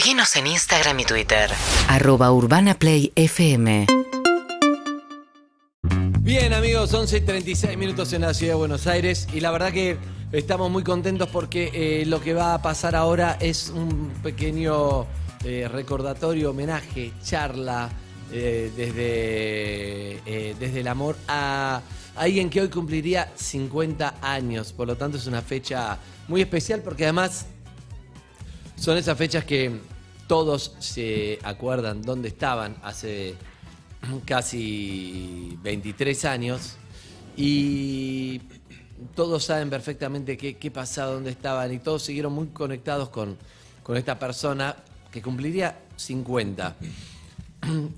Seguinos en Instagram y Twitter. Arroba Urbana Play FM. Bien amigos, 11 y 36 minutos en la ciudad de Buenos Aires y la verdad que estamos muy contentos porque eh, lo que va a pasar ahora es un pequeño eh, recordatorio, homenaje, charla eh, desde, eh, desde el amor a alguien que hoy cumpliría 50 años. Por lo tanto es una fecha muy especial porque además son esas fechas que todos se acuerdan dónde estaban hace casi 23 años y todos saben perfectamente qué, qué pasaba, dónde estaban y todos siguieron muy conectados con, con esta persona que cumpliría 50.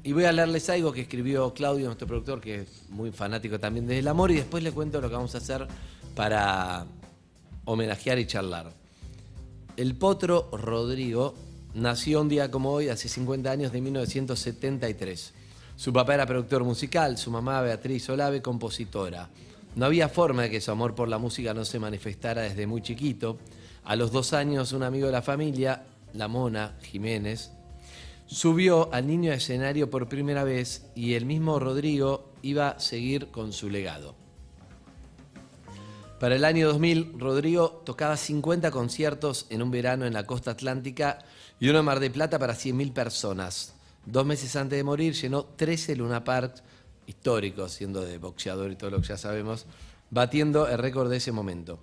Y voy a leerles algo que escribió Claudio, nuestro productor, que es muy fanático también del amor, y después le cuento lo que vamos a hacer para homenajear y charlar. El potro Rodrigo nació un día como hoy, hace 50 años, de 1973. Su papá era productor musical, su mamá Beatriz Olave, compositora. No había forma de que su amor por la música no se manifestara desde muy chiquito. A los dos años, un amigo de la familia, la Mona Jiménez, subió al niño a escenario por primera vez y el mismo Rodrigo iba a seguir con su legado. Para el año 2000, Rodrigo tocaba 50 conciertos en un verano en la costa atlántica y uno Mar de Plata para 100.000 personas. Dos meses antes de morir llenó 13 Luna Parks históricos, siendo de boxeador y todo lo que ya sabemos, batiendo el récord de ese momento.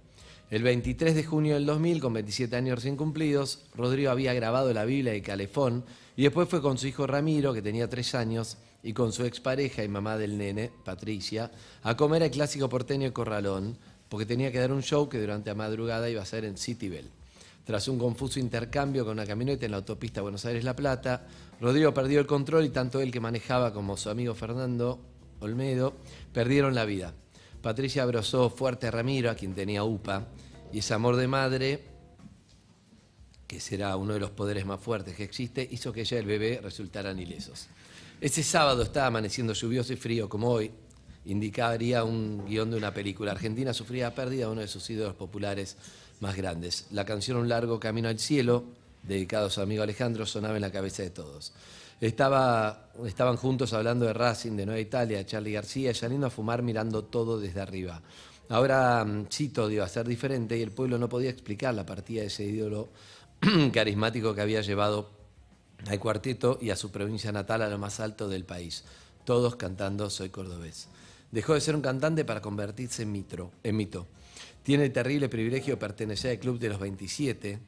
El 23 de junio del 2000, con 27 años recién cumplidos, Rodrigo había grabado la Biblia de Calefón y después fue con su hijo Ramiro, que tenía 3 años, y con su expareja y mamá del nene, Patricia, a comer el clásico porteño Corralón, porque tenía que dar un show que durante la madrugada iba a ser en Citybel. Tras un confuso intercambio con una camioneta en la autopista Buenos Aires-La Plata, Rodrigo perdió el control y tanto él que manejaba como su amigo Fernando Olmedo perdieron la vida. Patricia abrazó fuerte a Ramiro, a quien tenía UPA, y ese amor de madre, que será uno de los poderes más fuertes que existe, hizo que ella y el bebé resultaran ilesos. Ese sábado estaba amaneciendo lluvioso y frío como hoy, indicaría un guion de una película. Argentina sufría pérdida de uno de sus ídolos populares más grandes. La canción Un largo camino al cielo, dedicado a su amigo Alejandro, sonaba en la cabeza de todos. Estaba, estaban juntos hablando de Racing, de Nueva Italia, Charlie García, saliendo a fumar mirando todo desde arriba. Ahora mm, todo iba a ser diferente y el pueblo no podía explicar la partida de ese ídolo carismático que había llevado al cuarteto y a su provincia natal a lo más alto del país. Todos cantando Soy cordobés. Dejó de ser un cantante para convertirse en, mitro, en mito. Tiene el terrible privilegio de pertenecer al Club de los 27,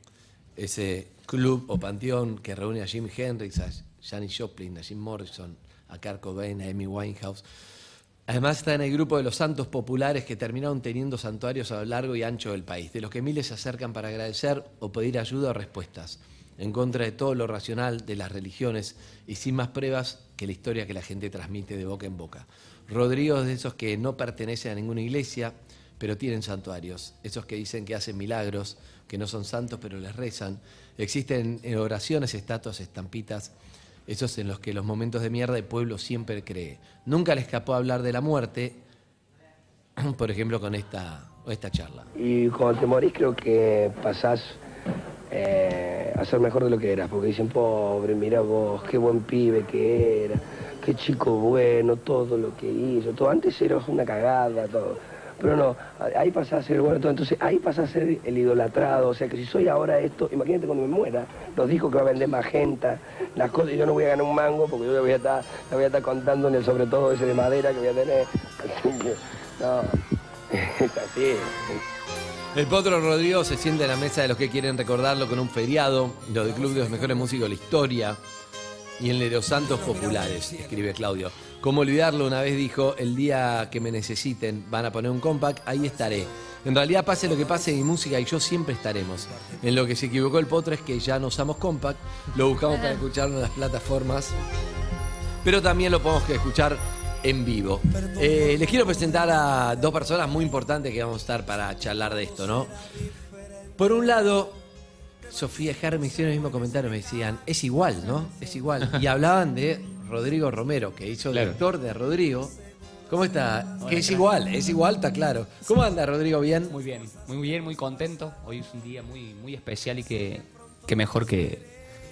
ese club o panteón que reúne a Jim Hendrix, a Janis Joplin, a Jim Morrison, a Kurt Cobain, a Amy Winehouse. Además está en el grupo de los santos populares que terminaron teniendo santuarios a lo largo y ancho del país, de los que miles se acercan para agradecer o pedir ayuda o respuestas, en contra de todo lo racional de las religiones y sin más pruebas que la historia que la gente transmite de boca en boca. Rodrigo es de esos que no pertenecen a ninguna iglesia, pero tienen santuarios, esos que dicen que hacen milagros, que no son santos pero les rezan. Existen oraciones, estatuas, estampitas, esos en los que los momentos de mierda el pueblo siempre cree. Nunca le escapó hablar de la muerte, por ejemplo con esta, esta charla. Y cuando te morís creo que pasás eh, a ser mejor de lo que eras, porque dicen, pobre, mira vos, qué buen pibe que era, qué chico bueno, todo lo que hizo, todo. Antes eras una cagada, todo. Pero no, ahí pasás a ser bueno todo, entonces ahí pasás a ser el idolatrado, o sea que si soy ahora esto, imagínate cuando me muera, los discos que va a vender magenta, las cosas, y yo no voy a ganar un mango porque yo le voy a estar, le voy a estar contando en el sobre todo ese de madera que voy a tener. No, es así. El Potro Rodrigo se siente en la mesa de los que quieren recordarlo con un feriado, lo del Club de los Mejores Músicos de la Historia y en los Santos Populares, escribe Claudio. Como olvidarlo, una vez dijo, el día que me necesiten van a poner un compact, ahí estaré. En realidad, pase lo que pase, mi música y yo siempre estaremos. En lo que se equivocó el Potro es que ya no usamos compact, lo buscamos para escucharlo en las plataformas, pero también lo podemos escuchar en vivo. Eh, les quiero presentar a dos personas muy importantes que vamos a estar para charlar de esto, ¿no? Por un lado, Sofía me hicieron el mismo comentario, me decían, es igual, ¿no? Es igual. Y hablaban de Rodrigo Romero, que hizo el Claro. director de Rodrigo. ¿Cómo está? Hola, que es igual, es igual, está claro. ¿Cómo anda Rodrigo? ¿Bien? Muy bien, muy bien, muy contento. Hoy es un día muy, muy especial y que, que mejor que,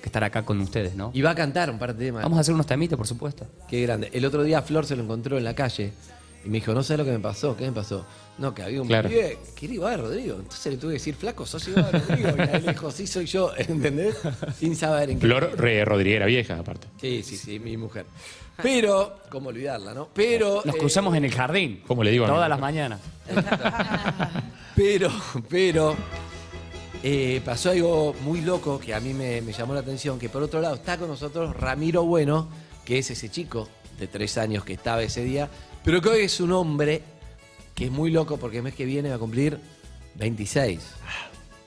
que estar acá con ustedes, ¿no? Y va a cantar un par de temas. Vamos a hacer unos temitas, por supuesto. Qué grande. El otro día Flor se lo encontró en la calle y me dijo, no sé lo que me pasó. ¿Qué me pasó? No, que había un Claro. pibe que era igual a Rodrigo. Entonces le tuve que decir, flaco, sos igual a Rodrigo. Y él dijo, sí, soy yo. ¿Entendés? Sin saber en qué. Flor re Rodriguera vieja, aparte. Sí, sí, sí, mi mujer. Pero, ¿cómo olvidarla, no? Pero. Nos eh, cruzamos en el jardín. ¿Cómo le digo Todas las mañanas. Pero, pero. eh, pasó algo muy loco que a mí me, me llamó la atención, que por otro lado está con nosotros Ramiro Bueno, que es ese chico de tres años que estaba ese día, pero que hoy es un hombre que es muy loco porque el mes que viene va a cumplir 26.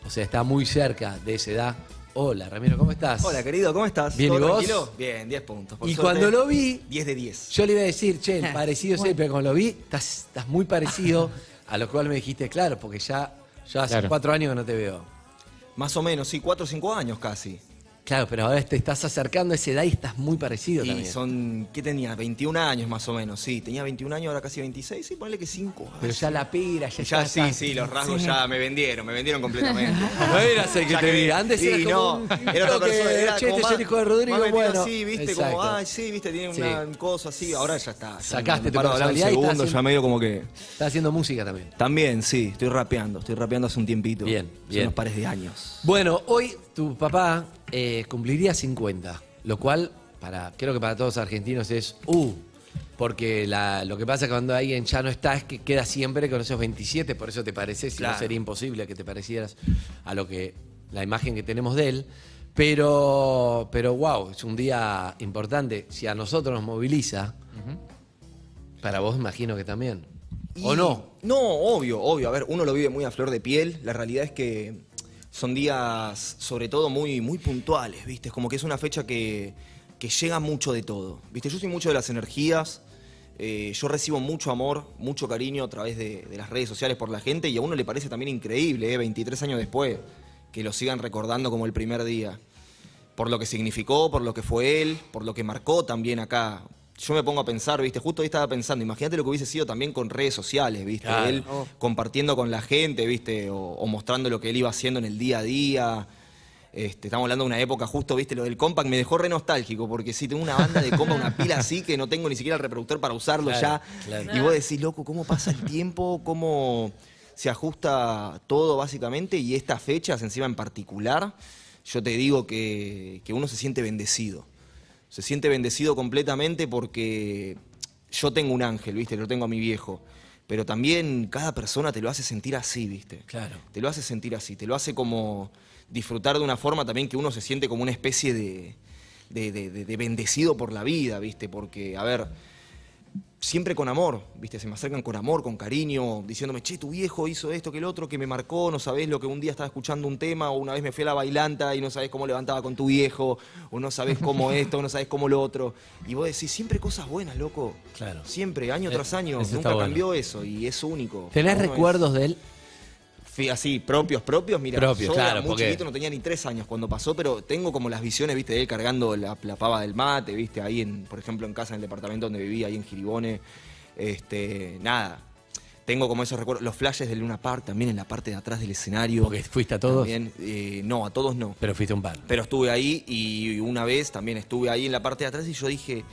O sea, está muy cerca de esa edad. Hola, Ramiro, ¿cómo estás? Hola, querido, ¿cómo estás? Bien, ¿Todo ¿y vos? tranquilo? Bien, 10 puntos. por Y suerte. cuando lo vi, 10 de 10. Yo le iba a decir, che, parecido sí, pero cuando lo vi, estás, estás muy parecido a lo cual me dijiste, claro, porque ya, ya hace Claro. cuatro años que no te veo. Más o menos, sí, 4 o 5 años casi. Claro, pero ahora te estás acercando a esa edad y estás muy parecido Y también. son, ¿qué tenía? 21 años más o menos, sí. Tenía 21 años, ahora casi 26, sí, ponle que 5. Pero ya la pira, ya Ya sí, sí, los rasgos ya me vendieron, me vendieron completamente. No eras el que Ya te vi. Antes sí, era como no, un era otra tipo que, persona, era che, como este es más- el hijo de Rodrigo, más metido bueno. así, viste, Exacto. como, ay, sí, viste, tiene una cosa así, ahora ya está. ya Sacaste me tu paro de hablar un personalidad y estás segundo, haciendo- ya medio como que... Está haciendo música también. También, sí, estoy rapeando, estoy rapeando hace un tiempito. Bien, Hace bien. unos pares de años. Bueno, hoy tu papá eh, cumpliría 50, lo cual para creo que para todos los argentinos es uh, porque la- lo que pasa cuando alguien ya no está es que queda siempre con esos 27, por eso te pareces, si no Claro. sería imposible que te parecieras a lo que la imagen que tenemos de él. Pero, pero wow, es un día importante. Si a nosotros nos moviliza, para vos imagino que también. ¿O no? No, obvio, obvio. A ver, uno lo vive muy a flor de piel. La realidad es que son días, sobre todo, muy, muy puntuales, ¿viste? Es como que es una fecha que, que llega mucho de todo, ¿viste? Yo soy mucho de las energías. eh, yo recibo mucho amor, mucho cariño a través de, las redes sociales por la gente y a uno le parece también increíble, ¿eh? 23 años después, que lo sigan recordando como el primer día por lo que significó, por lo que fue él, por lo que marcó también acá. Yo me pongo a pensar, ¿viste? Justo hoy estaba pensando, imagínate lo que hubiese sido también con redes sociales, ¿viste? Claro. Él compartiendo con la gente, ¿viste? O, o mostrando lo que él iba haciendo en el día a día. Este, estamos hablando de una época justo, ¿viste? Lo del compact me dejó re nostálgico, porque sí, tengo una banda de compact, una pila así, que no tengo ni siquiera el reproductor para usarlo Claro, ya. claro. Y vos decís, loco, ¿cómo pasa el tiempo? ¿Cómo se ajusta todo básicamente? Y estas fechas encima en particular, yo te digo que, que uno se siente bendecido. Se siente bendecido completamente porque yo tengo un ángel, ¿viste? Lo tengo a mi viejo. Pero también cada persona te lo hace sentir así, ¿viste? Claro. Te lo hace sentir así, te lo hace como disfrutar de una forma también que uno se siente como una especie de, de, de- de- de bendecido por la vida, ¿viste? Porque, a ver, siempre con amor, ¿viste? Se me acercan con amor, con cariño, diciéndome, che, tu viejo hizo esto, que el otro, que me marcó, no sabés lo que un día estaba escuchando un tema, o una vez me fui a la bailanta y no sabés cómo levantaba con tu viejo, o no sabés cómo esto, o no sabés cómo lo otro. Y vos decís, siempre cosas buenas, loco. Claro. Siempre, año Eh, tras año, nunca bueno. cambió eso, y es único. ¿Tenés es- recuerdos de él? Así, propios, propios, mira, Propios, yo claro, muy porque- chiquito, no tenía ni tres años cuando pasó, pero tengo como las visiones, viste, de él cargando la, la pava del mate, viste, ahí en, por ejemplo, en casa, en el departamento donde vivía, ahí en Giribone, este, nada. Tengo como esos recuerdos, los flashes de Luna Park también en la parte de atrás del escenario. Porque fuiste a todos. También, eh, no, a todos no. Pero fuiste un par. Pero estuve ahí y una vez también estuve ahí en la parte de atrás y yo dije,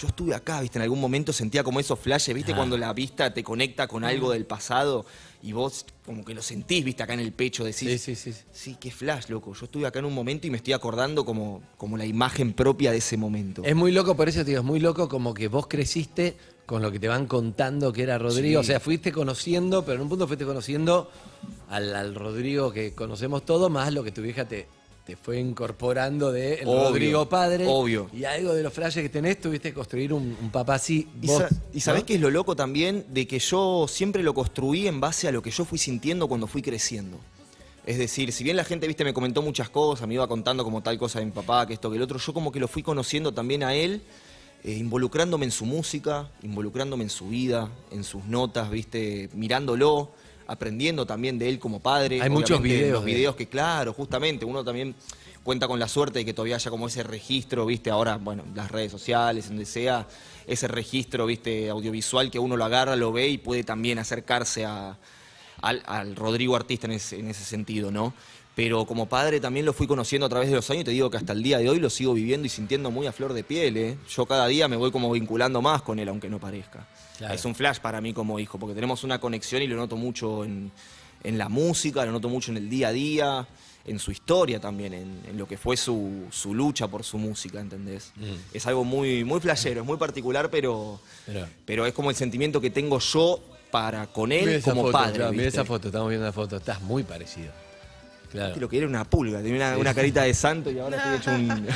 yo estuve acá, viste, en algún momento sentía como esos flashes, viste, Ah. cuando la vista te conecta con algo del pasado y vos como que lo sentís, viste, acá en el pecho, decís, Sí, sí, sí. sí, qué flash, loco. Yo estuve acá en un momento y me estoy acordando como, como la imagen propia de ese momento. Es muy loco, por eso te digo, es muy loco como que vos creciste con lo que te van contando que era Rodrigo. O sea, fuiste conociendo, pero en un punto fuiste conociendo al, al Rodrigo que conocemos todos, más lo que tu vieja te, te fue incorporando de el Obvio, Rodrigo padre. obvio. Y algo de los flashes que tenés, tuviste que construir un, un papá así. Y, vos, sa- y sabés ¿no? qué es lo loco también de que yo siempre lo construí en base a lo que yo fui sintiendo cuando fui creciendo. Es decir, si bien la gente, viste, me comentó muchas cosas, me iba contando como tal cosa de mi papá, que esto, que el otro, yo como que lo fui conociendo también a él, eh, involucrándome en su música, involucrándome en su vida, en sus notas, viste, mirándolo, aprendiendo también de él como padre. Hay muchos videos Los videos que, claro, justamente, uno también cuenta con la suerte de que todavía haya como ese registro, viste, ahora, bueno, las redes sociales, donde sea, ese registro, viste, audiovisual que uno lo agarra, lo ve y puede también acercarse a, al, al Rodrigo artista en ese, en ese sentido, ¿no? Pero como padre también lo fui conociendo a través de los años y te digo que hasta el día de hoy lo sigo viviendo y sintiendo muy a flor de piel. ¿eh? Yo cada día me voy como vinculando más con él, aunque no parezca. Claro. Es un flash para mí como hijo, porque tenemos una conexión y lo noto mucho en, en la música, lo noto mucho en el día a día, en su historia también, en, en lo que fue su, su lucha por su música, ¿entendés? Es algo muy, muy flashero, es muy particular, pero, Pero- pero es como el sentimiento que tengo yo para con él como foto, padre. claro, mira esa foto, estamos viendo la foto. Estás muy parecido. Claro. Lo que era una pulga, tenía una, una carita de santo y ahora estoy hecho un.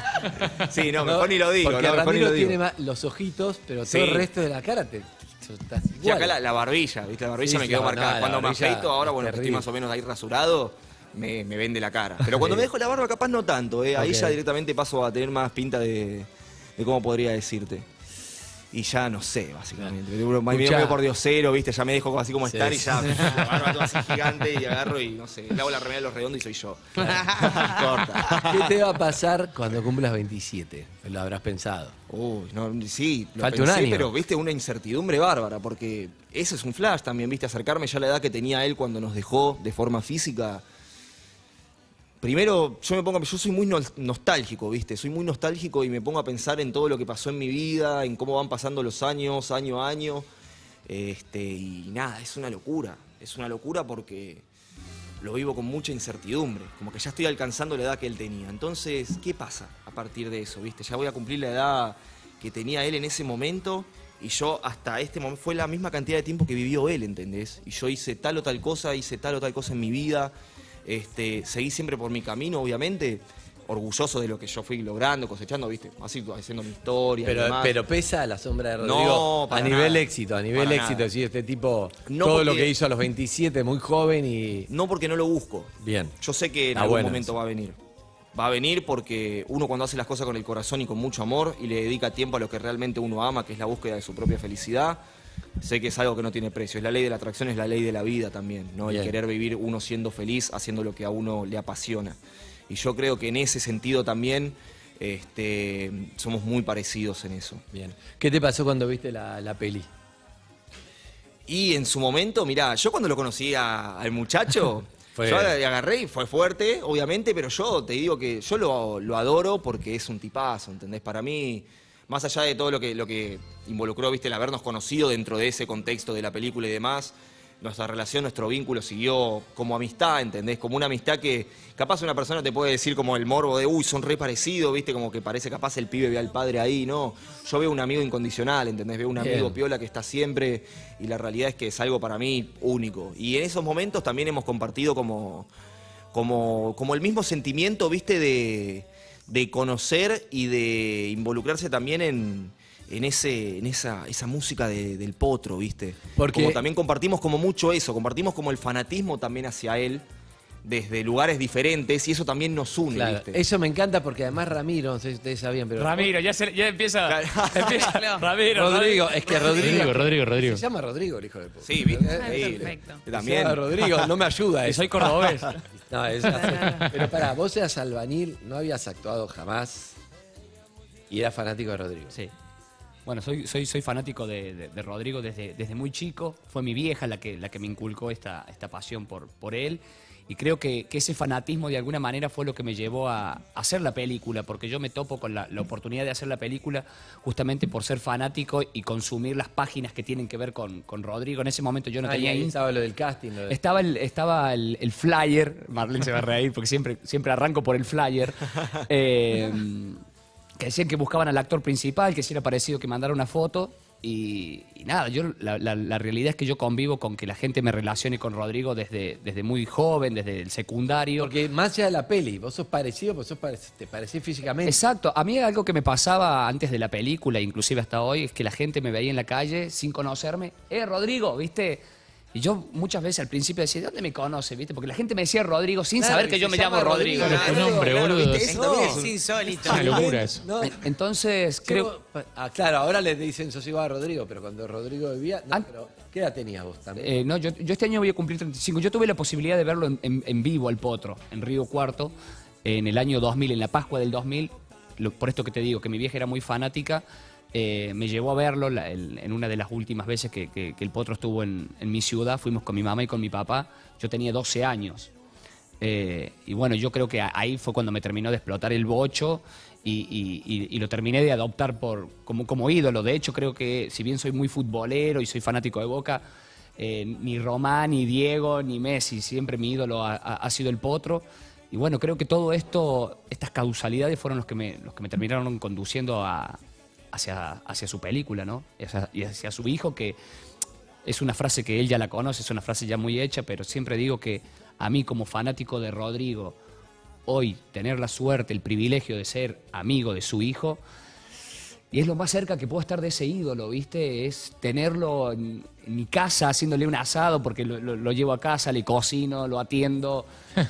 sí, no, mejor ni lo digo, Porque no, mejor ni Ramiro lo digo. tiene más los ojitos, pero Sí. todo el resto de la cara te, Y acá la, la barbilla, ¿viste? La barbilla Sí, me quedó marcada. no, Cuando me afeito, ahora bueno, que estoy más o menos ahí rasurado, me, me vende la cara. Pero cuando me dejo la barba, capaz no tanto, ¿eh? Ahí ya directamente paso a tener más pinta de, de cómo podría decirte. Y ya no sé, básicamente. Me medio por diosero, ¿viste? Ya me dejo así como Sí, estar y ya barba toda así gigante y agarro y no sé, le hago la remera de los redondos y soy yo. Corta. ¿Qué te va a pasar cuando cumplas 27? Lo habrás pensado. Uy, no, sí, lo Falta un pensé, año. pero viste una incertidumbre bárbara, porque ese es un flash también, viste, acercarme ya a la edad que tenía él cuando nos dejó de forma física. Primero, yo me pongo, yo soy muy nostálgico, viste, soy muy nostálgico y me pongo a pensar en todo lo que pasó en mi vida, en cómo van pasando los años, año a año. Este, y nada, es una locura, es una locura porque lo vivo con mucha incertidumbre, como que ya estoy alcanzando la edad que él tenía. Entonces, ¿qué pasa a partir de eso? ¿Viste? Ya voy a cumplir la edad que tenía él en ese momento y yo hasta este momento fue la misma cantidad de tiempo que vivió él, ¿entendés? Y yo hice tal o tal cosa, hice tal o tal cosa en mi vida, este, seguí siempre por mi camino, obviamente, orgulloso de lo que yo fui logrando, cosechando, ¿viste? Así haciendo mi historia. y Pero, demás. pero pesa la sombra de Rodrigo No, a nivel nada. éxito, a nivel Para éxito. nada. Sí, este tipo, No todo lo que hizo a los 27, muy joven y. No porque no lo busco. Bien. Yo sé que en Está algún bueno momento va a venir. Va a venir porque uno cuando hace las cosas con el corazón y con mucho amor y le dedica tiempo a lo que realmente uno ama, que es la búsqueda de su propia felicidad, sé que es algo que no tiene precio. Es la ley de la atracción, es la ley de la vida también, ¿no? El querer vivir uno siendo feliz, haciendo lo que a uno le apasiona. Y yo creo que en ese sentido también este, somos muy parecidos en eso. Bien. ¿Qué te pasó cuando viste la, la peli? Y en su momento, mirá, yo cuando lo conocí a- al muchacho, Fue- yo le agarré y fue fuerte, obviamente, pero yo te digo que yo lo, lo adoro porque es un tipazo, ¿entendés? Para mí, más allá de todo lo que, lo que involucró, viste, el habernos conocido dentro de ese contexto de la película y demás, nuestra relación, nuestro vínculo siguió como amistad, ¿entendés? Como una amistad que capaz una persona te puede decir como el morbo de, uy, son re parecidos, ¿viste? Como que parece capaz el pibe ve al padre ahí, ¿no? Yo veo un amigo incondicional, ¿entendés? Veo un Bien. amigo piola que está siempre y la realidad es que es algo para mí único. Y en esos momentos también hemos compartido como, como, como el mismo sentimiento, ¿viste? De, de conocer y de involucrarse también en, en, ese, en esa, esa música de- del potro, ¿viste? Porque- Como también compartimos como mucho eso, compartimos como el fanatismo también hacia él desde lugares diferentes y eso también nos une, Claro, ¿viste? eso me encanta porque además Ramiro, no sé si ustedes sabían, pero. Ramiro, ya, se- ya empieza. empieza Ramiro, Rodrigo, es que Rodrigo. Rodrigo, Rodrigo, Rodrigo. Se llama Rodrigo, el hijo de puta. Sí, ¿viste? Eh, Increíble. perfecto. Se También. llama Rodrigo, no me ayuda eso. soy cordobés. No, es Pero pará, vos eras albanil, no habías actuado jamás y eras fanático de Rodrigo. Sí. Bueno, soy, soy, soy fanático de, de- de Rodrigo desde, desde muy chico. Fue mi vieja la que, la que me inculcó esta, esta pasión por, por él. Y creo que, que ese fanatismo de alguna manera fue lo que me llevó a, a hacer la película, porque yo me topo con la, la oportunidad de hacer la película justamente por ser fanático y consumir las páginas que tienen que ver con, con Rodrigo. En ese momento yo no Ah, tenía ahí estaba lo del casting. Lo de- Estaba el, estaba el, el flyer, Marlene se va a reír porque siempre, siempre arranco por el flyer, eh, que decían que buscaban al actor principal, que si era parecido que mandara una foto. Y, y nada, yo la, la- la realidad es que yo convivo con que la gente me relacione con Rodrigo desde, desde muy joven, desde el secundario. Porque más allá de la peli, vos sos parecido, pues sos pare- te parecés físicamente. Exacto, a mí algo que me pasaba antes de la película, inclusive hasta hoy, es que la gente me veía en la calle sin conocerme. Eh, Rodrigo, ¿viste? Y yo muchas veces al principio decía, ¿de dónde me conoce? ¿Viste? Porque la gente me decía Rodrigo sin Claro, saber que yo me llamo Rodrigo. Rodrigo, Claro, tu nombre, boludo. ¿viste? Eso también es un- Es insólito. Una locura eso. No, Entonces, creo... creo. Ah, claro, ahora le dicen sos igual a Rodrigo, pero cuando Rodrigo vivía. No, pero, ¿Qué edad tenías vos también? Eh, no, yo, yo este año voy a cumplir 35. Yo tuve la posibilidad de verlo en, en- en vivo al Potro, en Río Cuarto, en el año 2000, en la Pascua del 2000. Lo- por esto que te digo, que mi vieja era muy fanática, eh, me llevó a verlo en una de las últimas veces que, el Potro estuvo en, mi ciudad. Fuimos con mi mamá y con mi papá. Yo tenía 12 años. Eh, y bueno, yo creo que ahí fue cuando me terminó de explotar el bocho y, lo terminé de adoptar por, como, como ídolo. De hecho, creo que si bien soy muy futbolero y soy fanático de Boca, eh, ni Román, ni Diego, ni Messi, siempre mi ídolo ha, sido el Potro. Y bueno, creo que todo esto, estas causalidades fueron los que los que me terminaron conduciendo a- hacia, hacia su película, ¿no? Y hacia, y hacia su hijo, que es una frase que él ya la conoce, es una frase ya muy hecha, pero siempre digo que a mí como fanático de Rodrigo, hoy tener la suerte, el privilegio de ser amigo de su hijo, y es lo más cerca que puedo estar de ese ídolo, ¿viste? Es tenerlo en, mi casa haciéndole un asado, porque lo, lo- lo llevo a casa, le cocino, lo atiendo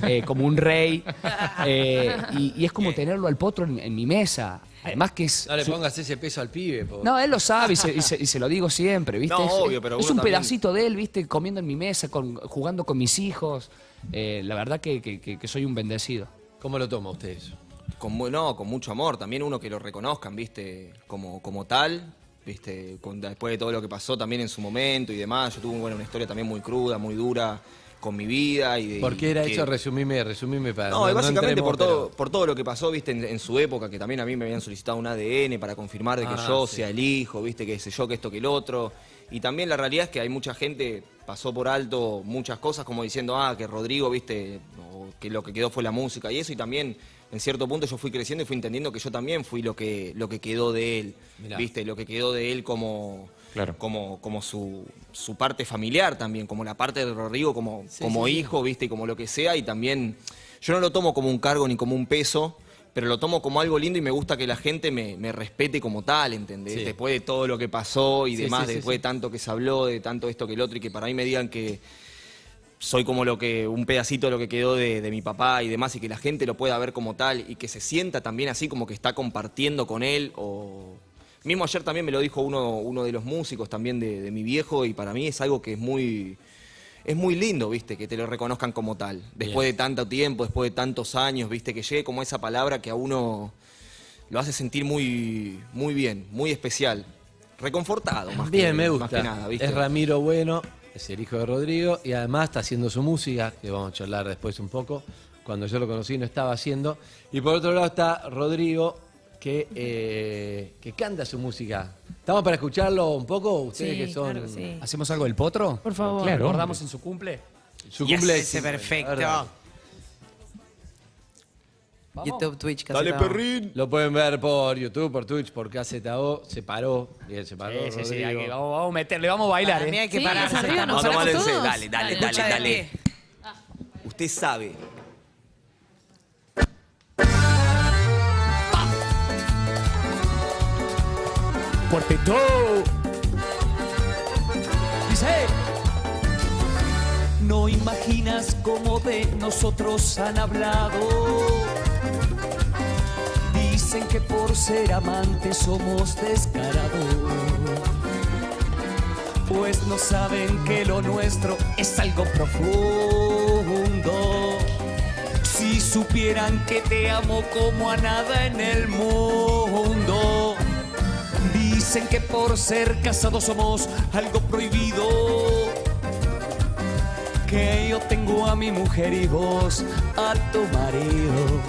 eh, como un rey. eh, y, y es como tenerlo al potro en, en mi mesa. Además que es... No le su- pongas ese peso al pibe. po. no, él lo sabe y se, y se- y se lo digo siempre, ¿viste? No, es, obvio, pero es uno un también- pedacito de él, ¿viste? Comiendo en mi mesa, con- jugando con mis hijos. Eh, la verdad que, que- que- que soy un bendecido. ¿Cómo lo toma usted eso? Con, mu- no, con mucho amor. También uno que lo reconozcan, ¿viste? Como, como tal. ¿Viste? Con- después de todo lo que pasó también en su momento y demás. Yo tuve bueno, una historia también muy cruda, muy dura con mi vida. Y de, ¿Por qué era que- eso? Resumime, resumime para. No, básicamente entremos, por, todo, pero- por todo lo que pasó, viste, en, en su época, que también a mí me habían solicitado un ADN para confirmar de que Ah, yo sí. sea el hijo, viste, que sé yo, que esto, que el otro. Y también la realidad es que hay mucha gente, pasó por alto muchas cosas, como diciendo, ah, que Rodrigo, viste, o que lo que quedó fue la música y eso, y también en cierto punto yo fui creciendo y fui entendiendo que yo también fui lo que, lo que quedó de él, Mirá. viste, lo que quedó de él como, Claro. como, como su, su parte familiar también, como la parte de Rodrigo como, Sí, como sí, sí. hijo, viste, y como lo que sea, y también yo no lo tomo como un cargo ni como un peso, pero lo tomo como algo lindo y me gusta que la gente me, me respete como tal, ¿entendés? Sí. Después de todo lo que pasó y Sí, demás, sí, sí, después sí. de tanto que se habló, de tanto esto que el otro, y que para mí me digan que soy como lo que un pedacito de lo que quedó de, de mi papá y demás y que la gente lo pueda ver como tal y que se sienta también así como que está compartiendo con él o mismo ayer también me lo dijo uno, uno de los músicos también de, de mi viejo y para mí es algo que es muy es muy lindo, viste, que te lo reconozcan como tal. Después de tanto tiempo, después de tantos años, viste, que llegue como esa palabra que a uno lo hace sentir muy, muy bien, muy especial. Reconfortado, más Bien, que, me más gusta. que nada, ¿viste? Es Ramiro Bueno, es el hijo de Rodrigo y además está haciendo su música, que vamos a charlar después un poco. Cuando yo lo conocí no estaba haciendo. Y por otro lado está Rodrigo, que, eh, que canta su música. ¿Estamos para escucharlo un poco? Ustedes Sí, que son... claro que sí. ¿Hacemos algo del potro? Por favor. Claro. ¿Recordamos en su cumple? Su Yes, cumple ese es- perfecto. YouTube, Twitch, Dale, Caseta. perrín. Lo pueden ver por YouTube, por Twitch, por KZO. Se paró. Bien, se paró. Sí, sí, sí, Rodrigo. vamos, vamos a meterle, vamos a bailar, Para mí ¿eh? hay que Sí, pararse. arriba, nos No, paramos párense, todos. dale, dale, dale, dale. pie. Usted sabe. Cuarteto. Dice. No imaginas cómo de nosotros han hablado. Dicen que por ser amantes somos descarados. Pues no saben que lo nuestro es algo profundo. Si supieran que te amo como a nada en el mundo. Dicen que por ser casados somos algo prohibido que yo tengo a mi mujer y vos a tu marido.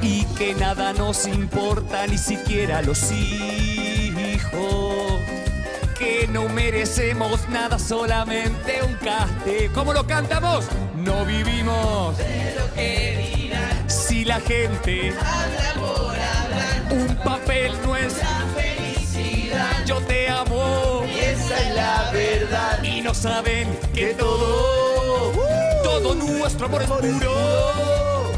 Y que nada nos importa, ni siquiera los hijos. Que no merecemos nada, solamente un castigo. ¿Cómo lo cantamos? No vivimos de lo que dirán. Si la gente habla un papel no es la felicidad. Yo te amo y esa es la verdad. Y no saben que todo, todo nuestro amor es puro.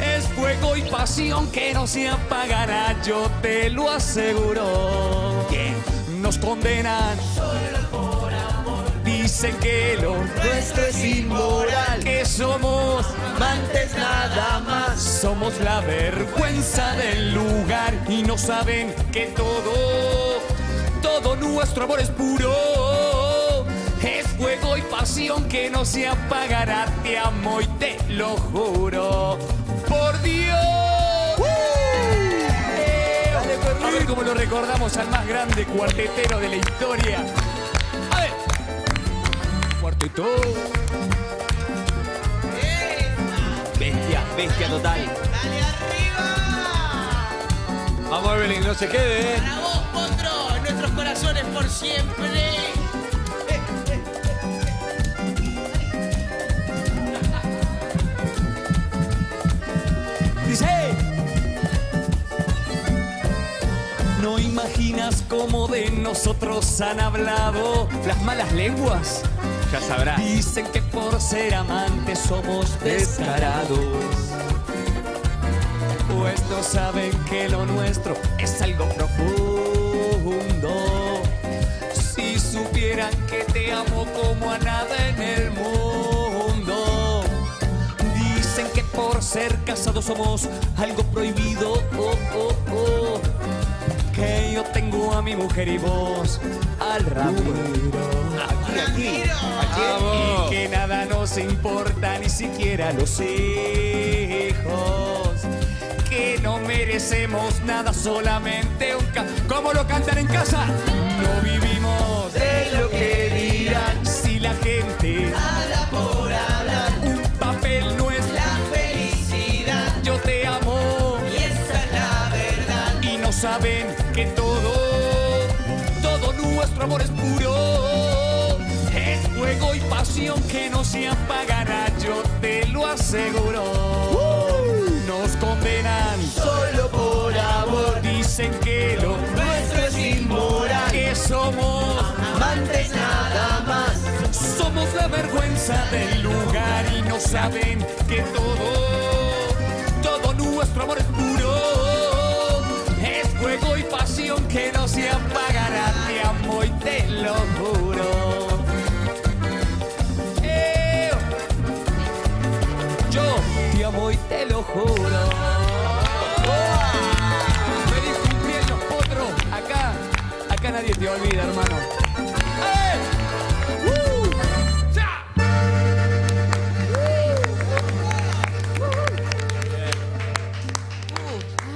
Es fuego y pasión que no se apagará, yo te lo aseguro. Nos condenan solo. Dicen que lo nuestro es inmoral, que somos amantes nada más. Somos la vergüenza del lugar y no saben que todo, todo nuestro amor es puro. Es fuego y pasión que no se apagará, te amo y te lo juro. Por Dios. A ver cómo lo recordamos al más grande cuartetero de la historia. Cuarteto. Bestia, bestia total. Vamos, Evelyn, no se quede. Para vos, Potro, en nuestros corazones por siempre. Dice. No imaginas cómo de nosotros han hablado las malas lenguas. Dicen que por ser amantes somos descarados. Pues no saben que lo nuestro es algo profundo. Si supieran que te amo como a nada en el mundo. Dicen que por ser casados somos algo prohibido. Oh, oh, oh. Que yo tengo a mi mujer y vos al rapero. Aquí, aquí, aquí. Y que nada nos importa, ni siquiera los hijos. Que no merecemos nada, solamente un ca... ¿Cómo lo cantan en casa? No vivimos de lo que dirán. Si la gente habla por hablar, un papel no es la felicidad. Yo te amo y esa es la verdad. Y no saben que todo nuestro amor es puro. Es fuego y pasión que no se apagará, yo te lo aseguro. Nos condenan solo por amor. Dicen que lo nuestro es inmoral. Que somos amantes nada más. Somos la vergüenza del lugar y no saben que todo, todo nuestro amor es puro. Te lo juro. Feliz cumpleaños, potro. Acá, acá nadie te olvida, hermano. ¡Eh! ¡Uh!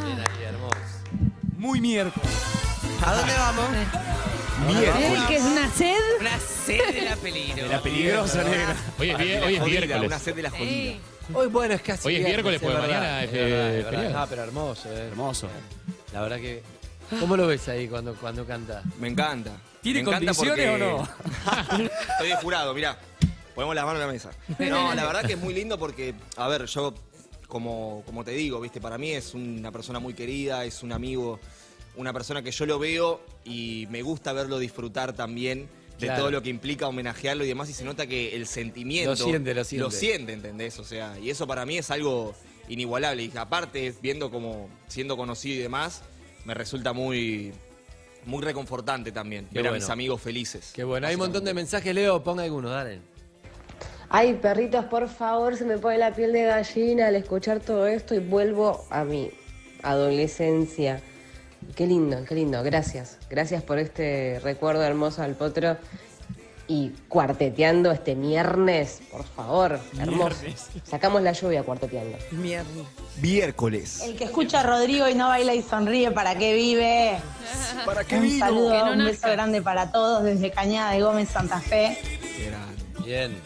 Ahí, hermoso. Muy miércoles. ¿A dónde vamos? ¿Es que es una sed? Una sed de la peligro. Era peligroso, negro. Hoy es, vie- hoy es Jodida, miércoles. Una sed de la jodida. Hoy, bueno, es casi Hoy es miércoles, porque mañana es, eh, feriado. Ah, pero hermoso, ¿eh? Hermoso. La verdad que... ¿Cómo lo ves ahí cuando, cuando canta? Me encanta. ¿Tiene Me encanta condiciones porque- o no? Estoy de jurado, mirá. Ponemos las manos en la mesa. No, la verdad que es muy lindo porque, a ver, yo, como, como te digo, viste, para mí es una persona muy querida, es un amigo, una persona que yo lo veo y me gusta verlo disfrutar también de Claro. todo lo que implica homenajearlo y demás, y se nota que el sentimiento. Lo siente, lo siente. Lo siente, ¿entendés? O sea, y eso para mí es algo inigualable. Y aparte, viendo como siendo conocido y demás, me resulta muy. Muy reconfortante también Qué ver a mis amigos felices. Qué bueno, hay un montón de mensajes, Leo, ponga algunos, dale. Ay, perritos, por favor, se me pone la piel de gallina al escuchar todo esto y vuelvo a mi adolescencia. Qué lindo, qué lindo. Gracias. Gracias por este recuerdo hermoso al potro. Y cuarteteando este viernes, por favor, hermoso. Sacamos la lluvia cuarteteando. Mierda. Miércoles. El que escucha a Rodrigo y no baila y sonríe, ¿para qué vive? ¿Para qué Un vivo? saludo, no un beso grande para todos desde Cañada de Gómez, Santa Fe. Bien.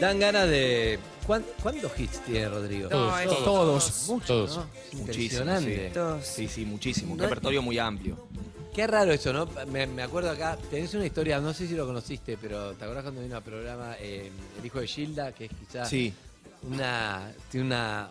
Dan ganas de... ¿cuán- ¿Cuántos hits tiene Rodrigo? No, es- Todos. Muchos, Todos. ¿no? Impresionante. Todos. Sí, sí, muchísimo. Un repertorio muy amplio. Qué raro eso, ¿no? Me, me acuerdo acá, tenés una historia, no sé si lo conociste, pero ¿te acordás cuando vino al programa eh, El hijo de Gilda? Que es quizás Sí. una, tiene una,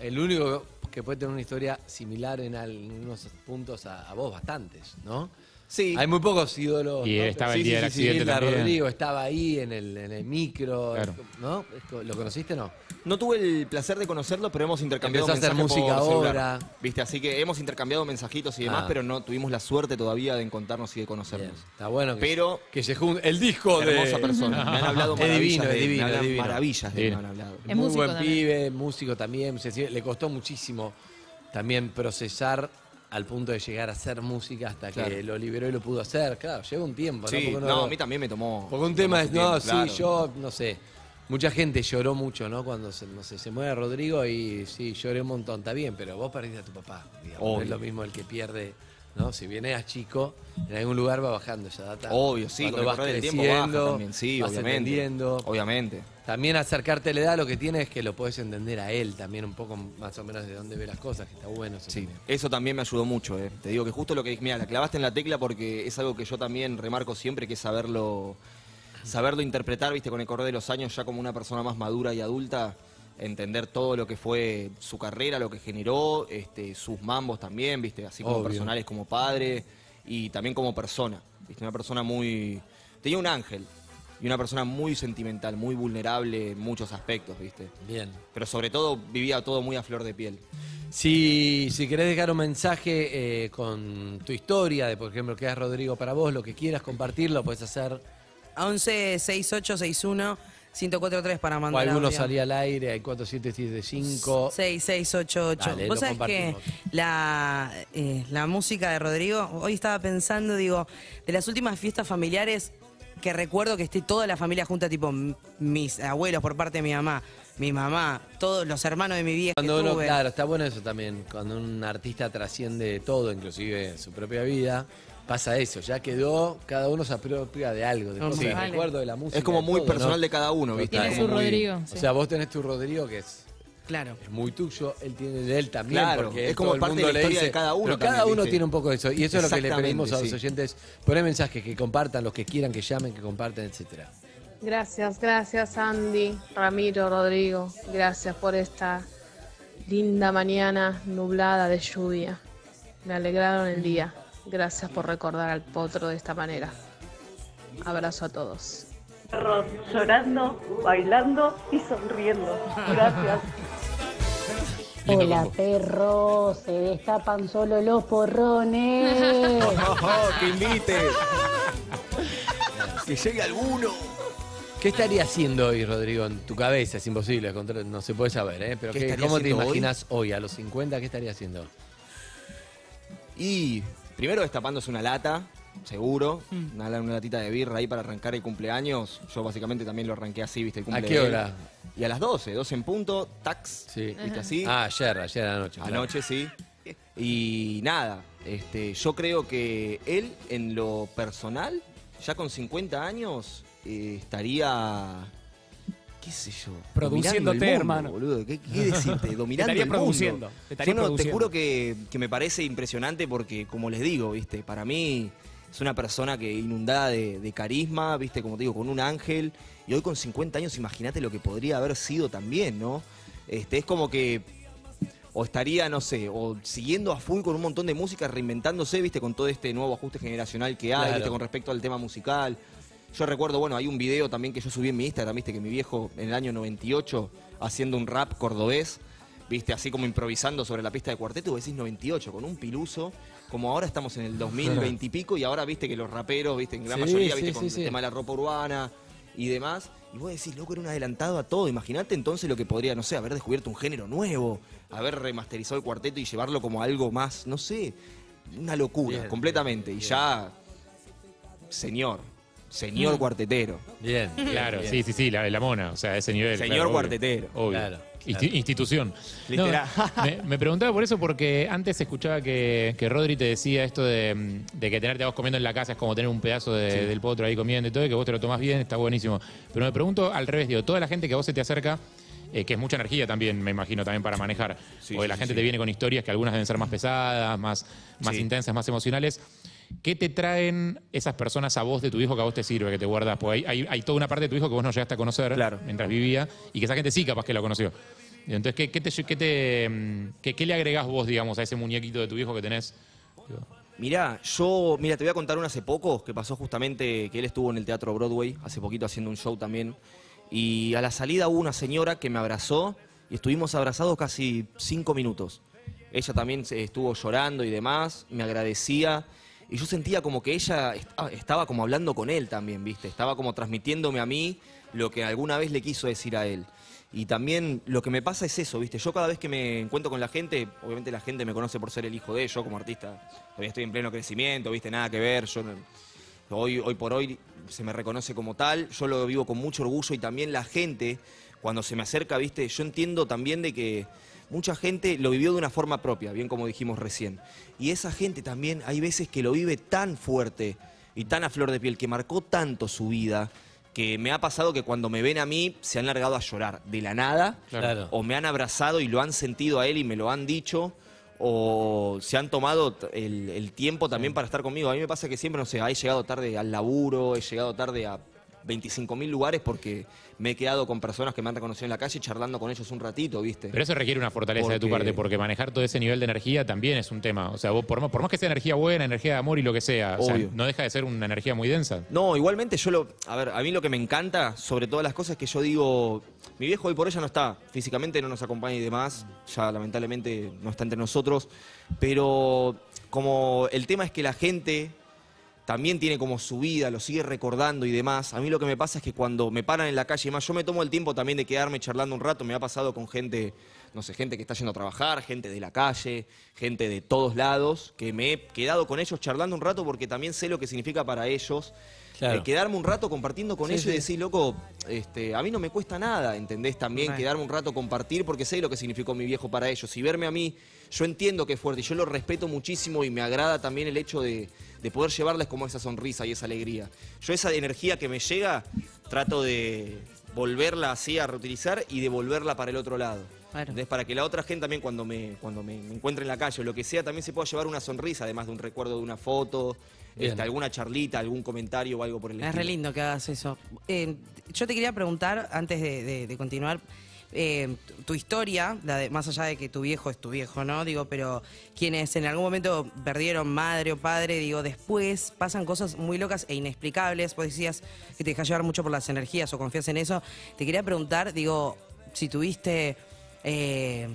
el único que puede tener una historia similar en algunos puntos a, a vos, bastantes, ¿no? Sí. Hay muy pocos ídolos. Y ¿no? estaba el día del accidente Gilda también. Rodrigo estaba ahí en el, en el micro, Claro. ¿no? ¿Lo conociste o no? No tuve el placer de conocerlo, pero hemos intercambiado Empezó a hacer mensajes música por celular. ahora. Viste, así que hemos intercambiado mensajitos y demás, Ah. pero no tuvimos la suerte todavía de encontrarnos y de Bien, conocernos. está bueno que, Pero- que se junte el disco de... Hermosa persona. Me han hablado Es maravillas divino, de es él, divino, me es divino. maravillas de él, me Divino. han hablado. Es Muy músico buen también. pibe, músico también. se le costó muchísimo también procesar al punto de llegar a hacer música hasta que lo liberó y lo pudo hacer. Claro, lleva un tiempo. Sí, ¿no? no, a mí también me tomó. Porque un tema es, no, sí, claro. yo, no sé. Mucha gente lloró mucho, ¿no? Cuando se, no sé, se muere Rodrigo y sí, lloré un montón, está bien, pero vos perdiste a tu papá, digamos. No es lo mismo el que pierde ¿no? Si viene a chico, en algún lugar va bajando esa data. Obvio, sí, Cuando el vas tiempo baja creciendo, también, sí, vas obviamente. entendiendo. Obviamente. También acercarte a la edad lo que tiene es que lo puedes entender a él también un poco más o menos de dónde ve las cosas, que está bueno eso Sí, también. eso también me ayudó mucho, eh. Te digo que justo lo que mira, la clavaste en la tecla porque es algo que yo también remarco siempre, que es saberlo, saberlo interpretar, viste, con el correr de los años ya como una persona más madura y adulta, entender todo lo que fue su carrera, lo que generó, este, sus mambos también, viste, así como Obvio. personales como padre y también como persona, viste, una persona muy, tenía un ángel y una persona muy sentimental, muy vulnerable en muchos aspectos, viste. Bien. Pero sobre todo vivía todo muy a flor de piel. Si, si querés dejar un mensaje eh, con tu historia, de por ejemplo que es Rodrigo para vos, lo que quieras compartirlo, puedes hacer. 11 6861 1043 para O mandar alguno audio. salía al aire, hay 4775. 6688. Dale, Vos sabés que la, eh, la música de Rodrigo, hoy estaba pensando, digo, de las últimas fiestas familiares que recuerdo que esté toda la familia junta, tipo mis abuelos por parte de mi mamá, mi mamá, todos los hermanos de mi vieja. Cuando que uno, tuve. claro, está bueno eso también. Cuando un artista trasciende todo, inclusive su propia vida, pasa eso. Ya quedó, cada uno se apropia de algo, de cosas, Sí. de Vale. recuerdo de la música. Es como de muy todo, personal ¿no? de cada uno, ¿viste? Tiene su Como muy- Rodrigo, O sí. sea, vos tenés tu Rodrigo que es. Claro. Es muy tuyo, él tiene de él también. Claro, porque es como todo el parte de mundo la le historia dice, de cada uno Pero cada también, uno ¿viste? tiene un poco de eso. Y eso es lo que le pedimos a los sí. oyentes. Poner mensajes, que compartan, los que quieran, que llamen, que compartan, etcétera. Gracias, gracias Andy, Ramiro, Rodrigo. Gracias por esta linda mañana nublada de lluvia. Me alegraron el día. Gracias por recordar al potro de esta manera. Abrazo a todos. Perros llorando, bailando y sonriendo. Gracias. Hola perro, se destapan solo los porrones. que invite. que llegue alguno. ¿Qué estaría haciendo hoy, Rodrigo, en tu cabeza? Es imposible, contra- no se puede saber, ¿eh? Pero ¿Qué ¿qué- estaría ¿cómo te haciendo hoy? imaginas hoy? a los 50? ¿Qué estaría haciendo? Y primero destapándose una lata, seguro. Una, una latita de birra ahí para arrancar el cumpleaños. Yo básicamente también lo arranqué así, ¿viste? El cumple qué hora? Y a las 12, 12 en punto, tax. Sí. ¿Viste así? Ah, ayer, ayer anoche. claro. Anoche, sí. Y nada, este, yo creo que él, en lo personal, ya con 50 años, eh, estaría. ¿Qué sé yo? Produciéndote, mundo, hermano. Boludo. ¿Qué, qué decirte? Dominando estaría el mundo. produciendo, te estaría Yo no, te produciendo. juro que, que me parece impresionante porque, como les digo, ¿viste? Para mí es una persona que inundada de, de carisma, ¿viste? Como te digo, con un ángel. Y hoy con 50 años, imagínate lo que podría haber sido también, ¿no? Este, es como que o estaría, no sé, o siguiendo a full con un montón de música, reinventándose, viste, con todo este nuevo ajuste generacional que hay, Claro. viste, con respecto al tema musical. Yo recuerdo, bueno, hay un video también que yo subí en mi Instagram, viste, que mi viejo en el año 98, haciendo un rap cordobés, viste, así como improvisando sobre la pista de cuarteto, vos decís 98, con un piluso, como ahora estamos en el 2020 y pico, y ahora viste que los raperos, viste, en gran Sí, mayoría, viste, sí, con sí. el tema de la ropa urbana y demás. Y vos decís, loco, era un adelantado a todo. Imagínate entonces lo que podría, no sé, haber descubierto un género nuevo, haber remasterizado el cuarteto y llevarlo como algo más, no sé, una locura, Bien, completamente. y ya, señor, señor Mm. cuartetero. Bien. Claro, Bien. sí, sí, sí, la, la mona, o sea, ese nivel. Señor claro, cuartetero. Obvio. Claro, Insti- claro. institución. No, Literal. me, me preguntaba por eso porque antes escuchaba que, que Rodri te decía esto de, de que tenerte a vos comiendo en la casa es como tener un pedazo de- Sí. del potro ahí comiendo y todo, y que vos te lo tomás bien, está buenísimo. Pero me pregunto al revés, digo, toda la gente que a vos se te acerca, eh, que es mucha energía también, me imagino, también para manejar. Sí, sí, la sí, gente sí. te viene con historias que algunas deben ser más pesadas, más, más Sí. intensas, más emocionales. ¿Qué te traen esas personas a vos de tu hijo que a vos te sirve, que te guardas? Porque hay, hay- hay toda una parte de tu hijo que vos no llegaste a conocer mientras vivía y que esa gente sí capaz que la conoció. Entonces, ¿qué, qué te, qué, te, mm, qué- qué le agregás vos, digamos, a ese muñequito de tu hijo que tenés? Mirá, yo, mira, te voy a contar una hace poco que pasó justamente que él estuvo en el Teatro Broadway hace poquito haciendo un show también. Y a la salida hubo una señora que me abrazó y estuvimos abrazados casi cinco minutos. Ella también estuvo llorando y demás, me agradecía. Y yo sentía como que ella ah, estaba como hablando con él también, ¿viste? Estaba como transmitiéndome a mí lo que alguna vez le quiso decir a él. Y también lo que me pasa es eso, ¿viste? Yo cada vez que me encuentro con la gente, obviamente la gente me conoce por ser el hijo de yo como artista todavía estoy en pleno crecimiento, ¿viste? Nada que ver, yo hoy, hoy por hoy se me reconoce como tal, yo lo vivo con mucho orgullo y también la gente, cuando se me acerca, ¿viste? Yo entiendo también de que mucha gente lo vivió de una forma propia, bien como dijimos recién. Y esa gente también hay veces que lo vive tan fuerte y tan a flor de piel, que marcó tanto su vida, que me ha pasado que cuando me ven a mí se han largado a llorar de la nada, Claro. o me han abrazado y lo han sentido a él y me lo han dicho, o se han tomado el tiempo también para estar conmigo. A mí me pasa que siempre, no sé, he llegado tarde al laburo, he llegado tarde a 25.000 lugares porque me he quedado con personas que me han reconocido en la calle charlando con ellos un ratito, ¿viste? Pero eso requiere una fortaleza de tu parte, porque manejar todo ese nivel de energía también es un tema. O sea, vos, por, más, por más que sea energía buena, energía de amor y lo que sea, o sea, no deja de ser una energía muy densa. No, igualmente yo lo. A ver, a mí lo que me encanta sobre todas las cosas es que yo digo. Mi viejo hoy por ella no está. Físicamente no nos acompaña y demás. Ya lamentablemente no está entre nosotros. Pero como el tema es que la gente también tiene como su vida, lo sigue recordando y demás. A mí lo que me pasa es que cuando me paran en la calle y más, yo me tomo el tiempo también de quedarme charlando un rato. Me ha pasado con gente, no sé, gente que está yendo a trabajar, gente de la calle, gente de todos lados, que me he quedado con ellos charlando un rato porque también sé lo que significa para ellos. Claro. Eh, quedarme un rato compartiendo con Sí, ellos sí. y decir, loco, este, a mí no me cuesta nada, ¿entendés? También Right. quedarme un rato compartir porque sé lo que significó mi viejo para ellos. Y verme a mí, yo entiendo que es fuerte y yo lo respeto muchísimo y me agrada también el hecho de, de poder llevarles como esa sonrisa y esa alegría. Yo esa energía que me llega, trato de volverla así a reutilizar y devolverla para el otro lado. ¿Entendés? Para que la otra gente también cuando me, cuando me, me encuentre en la calle o lo que sea, también se pueda llevar una sonrisa, además de un recuerdo de una foto. Este, alguna charlita, algún comentario o algo por el Es estilo. re lindo que hagas eso. Eh, yo te quería preguntar, antes de, de- de continuar, eh, tu- tu historia, la de, más allá de que tu viejo es tu viejo, ¿no? Digo, pero quienes en algún momento perdieron madre o padre, digo, después pasan cosas muy locas e inexplicables. Vos decías que te dejas llevar mucho por las energías o confías en eso. Te quería preguntar, digo, si tuviste... eh,